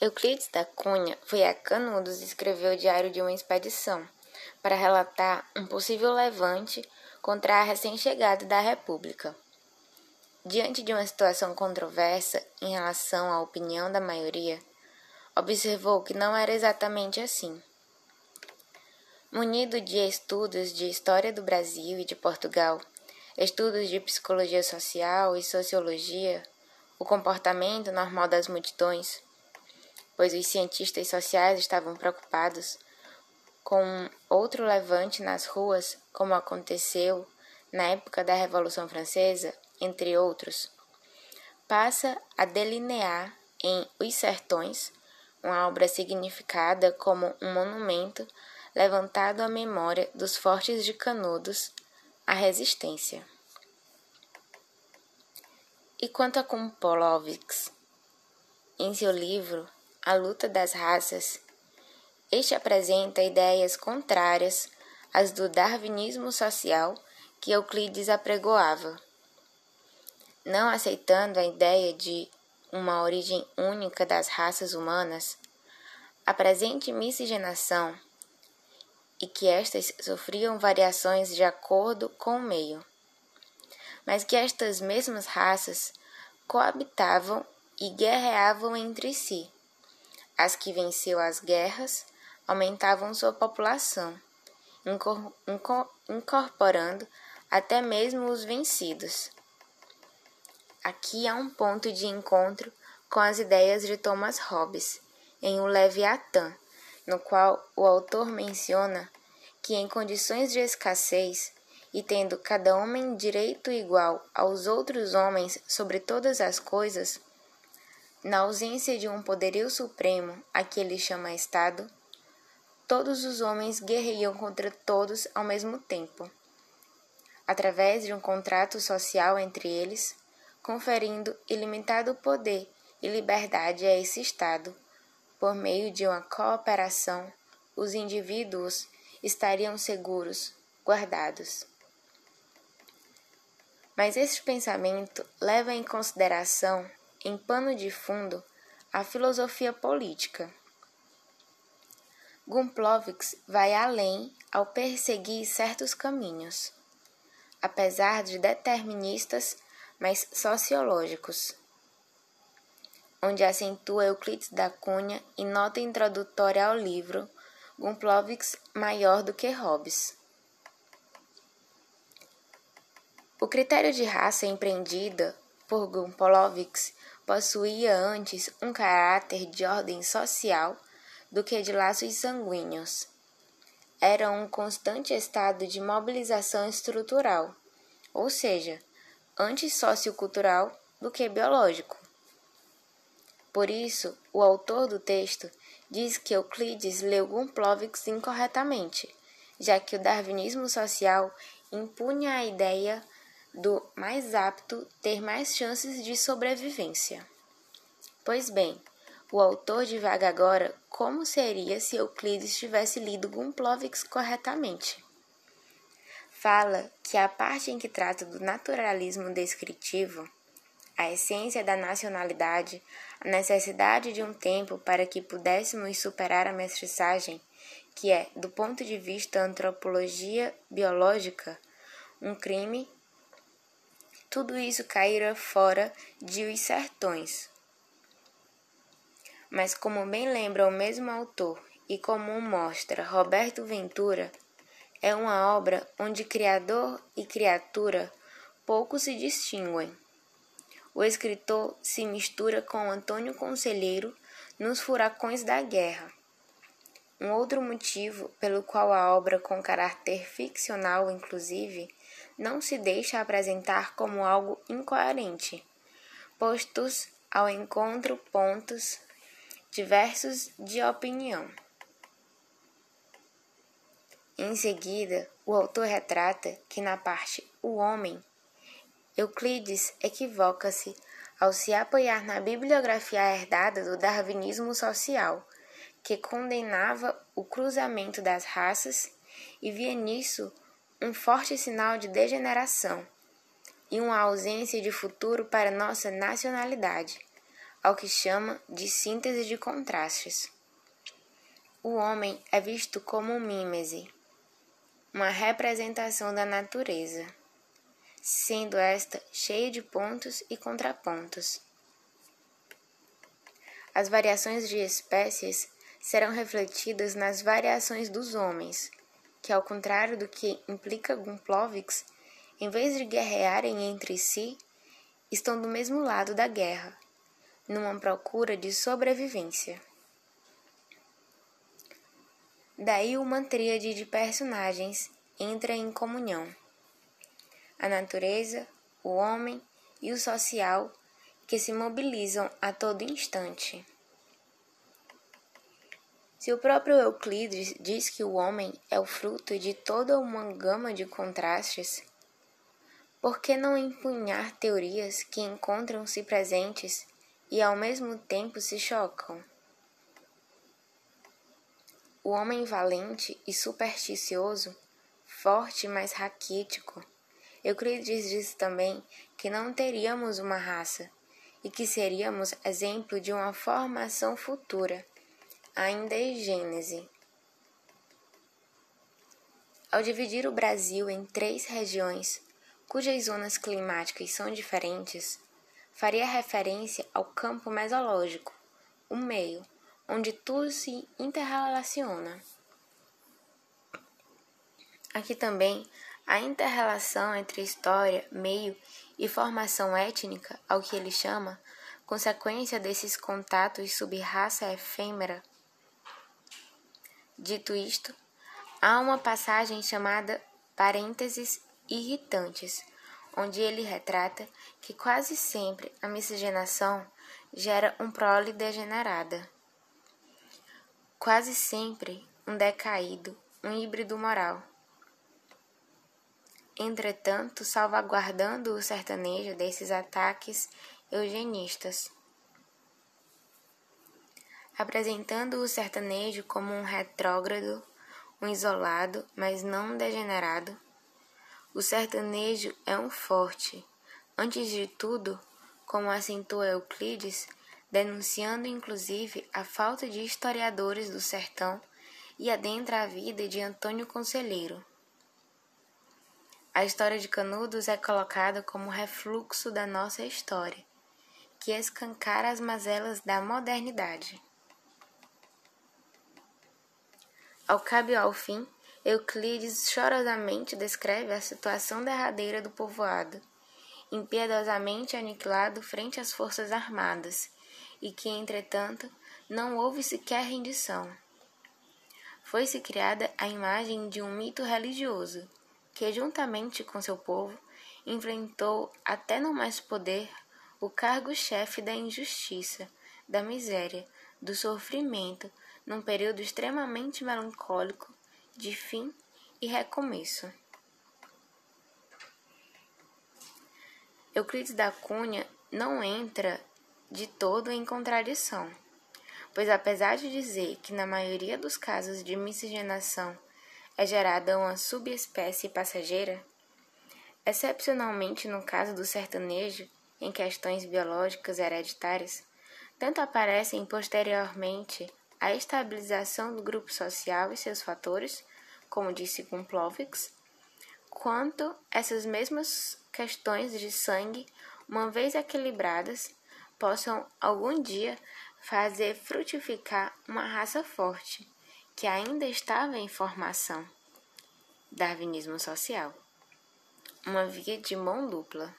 Euclides da Cunha foi a Canudos e escreveu o diário de uma expedição para relatar um possível levante contra a recém-chegada da República. Diante de uma situação controversa em relação à opinião da maioria, observou que não era exatamente assim. Munido de estudos de história do Brasil e de Portugal, estudos de psicologia social e sociologia, o comportamento normal das multidões, pois os cientistas sociais estavam preocupados com outro levante nas ruas, como aconteceu na época da Revolução Francesa, entre outros, passa a delinear em Os Sertões, uma obra significada como um monumento levantado à memória dos fortes de Canudos, à resistência. E quanto a Kumpolovics, em seu livro A Luta das Raças, este apresenta ideias contrárias às do darwinismo social que Euclides apregoava. Não aceitando a ideia de uma origem única das raças humanas, a presente miscigenação e que estas sofriam variações de acordo com o meio, mas que estas mesmas raças coabitavam e guerreavam entre si. As que venceu as guerras aumentavam sua população, incorporando até mesmo os vencidos. Aqui há um ponto de encontro com as ideias de Thomas Hobbes em O Leviatã, no qual o autor menciona que em condições de escassez e tendo cada homem direito igual aos outros homens sobre todas as coisas, na ausência de um poderio supremo a que ele chama Estado, todos os homens guerreiam contra todos ao mesmo tempo, através de um contrato social entre eles, conferindo ilimitado poder e liberdade a esse Estado. Por meio de uma cooperação, os indivíduos estariam seguros, guardados. Mas este pensamento leva em consideração, em pano de fundo, a filosofia política Gumplovics vai além ao perseguir certos caminhos, apesar de deterministas, mas sociológicos, onde acentua Euclides da Cunha em nota introdutória ao livro Gumplovics maior do que Hobbes. O critério de raça empreendida por Gumplovics possuía antes um caráter de ordem social do que de laços sanguíneos. Era um constante estado de mobilização estrutural, ou seja, antes sociocultural do que biológico. Por isso, o autor do texto diz que Euclides leu Gumplovics incorretamente, já que o darwinismo social impunha a ideia do mais apto ter mais chances de sobrevivência. Pois bem, o autor divaga agora como seria se Euclides tivesse lido Gumplovics corretamente. Fala que a parte em que trata do naturalismo descritivo, a essência da nacionalidade, a necessidade de um tempo para que pudéssemos superar a mestiçagem, que é, do ponto de vista antropologia biológica, um crime, tudo isso caíra fora de Os Sertões, mas como bem lembra o mesmo autor e como mostra Roberto Ventura, é uma obra onde criador e criatura pouco se distinguem. O escritor se mistura com Antônio Conselheiro nos Furacões da Guerra. Um outro motivo pelo qual a obra, com caráter ficcional inclusive, não se deixa apresentar como algo incoerente, postos ao encontro pontos diversos de opinião. Em seguida, o autor retrata que na parte o homem, Euclides equivoca-se ao se apoiar na bibliografia herdada do darwinismo social, que condenava o cruzamento das raças e via nisso um forte sinal de degeneração e uma ausência de futuro para nossa nacionalidade ao que chama de síntese de contrastes. O homem é visto como um mímese, uma representação da natureza, sendo esta cheia de pontos e contrapontos. As variações de espécies serão refletidas nas variações dos homens, que, ao contrário do que implica Gumplovics, em vez de guerrearem entre si, estão do mesmo lado da guerra, numa procura de sobrevivência. Daí uma tríade de personagens entra em comunhão. A natureza, o homem e o social que se mobilizam a todo instante. Se o próprio Euclides diz que o homem é o fruto de toda uma gama de contrastes, por que não empunhar teorias que encontram-se presentes e ao mesmo tempo se chocam? O homem valente e supersticioso, forte mas raquítico, Euclides diz também que não teríamos uma raça, e que seríamos exemplo de uma formação futura, ainda em Gênese. Ao dividir o Brasil em três regiões, cujas zonas climáticas são diferentes, faria referência ao campo mesológico, o meio, onde tudo se interrelaciona. Aqui também a interrelação entre história, meio e formação étnica, ao que ele chama, consequência desses contatos sub-raça efêmera. Dito isto, há uma passagem chamada Parênteses Irritantes, onde ele retrata que quase sempre a miscigenação gera um prole degenerada. Quase sempre um decaído, um híbrido moral. Entretanto, salvaguardando o sertanejo desses ataques eugenistas, apresentando o sertanejo como um retrógrado, um isolado, mas não degenerado. O sertanejo é um forte, antes de tudo, como acentua Euclides, denunciando inclusive a falta de historiadores do sertão e adentra a vida de Antônio Conselheiro. A história de Canudos é colocada como refluxo da nossa história, que escancara as mazelas da modernidade. Ao cabo e ao fim, Euclides chorosamente descreve a situação derradeira do povoado, impiedosamente aniquilado frente às forças armadas, e que, entretanto, não houve sequer rendição. Foi-se criada a imagem de um mito religioso, que, juntamente com seu povo, enfrentou até no mais poder o cargo-chefe da injustiça, da miséria, do sofrimento, num período extremamente melancólico de fim e recomeço. Euclides da Cunha não entra de todo em contradição, pois apesar de dizer que na maioria dos casos de miscigenação é gerada uma subespécie passageira, excepcionalmente no caso do sertanejo, em questões biológicas hereditárias, tanto aparecem posteriormente a estabilização do grupo social e seus fatores, como disse Gumplovics, quanto essas mesmas questões de sangue, uma vez equilibradas, possam algum dia fazer frutificar uma raça forte que ainda estava em formação. Darwinismo social. Uma via de mão dupla.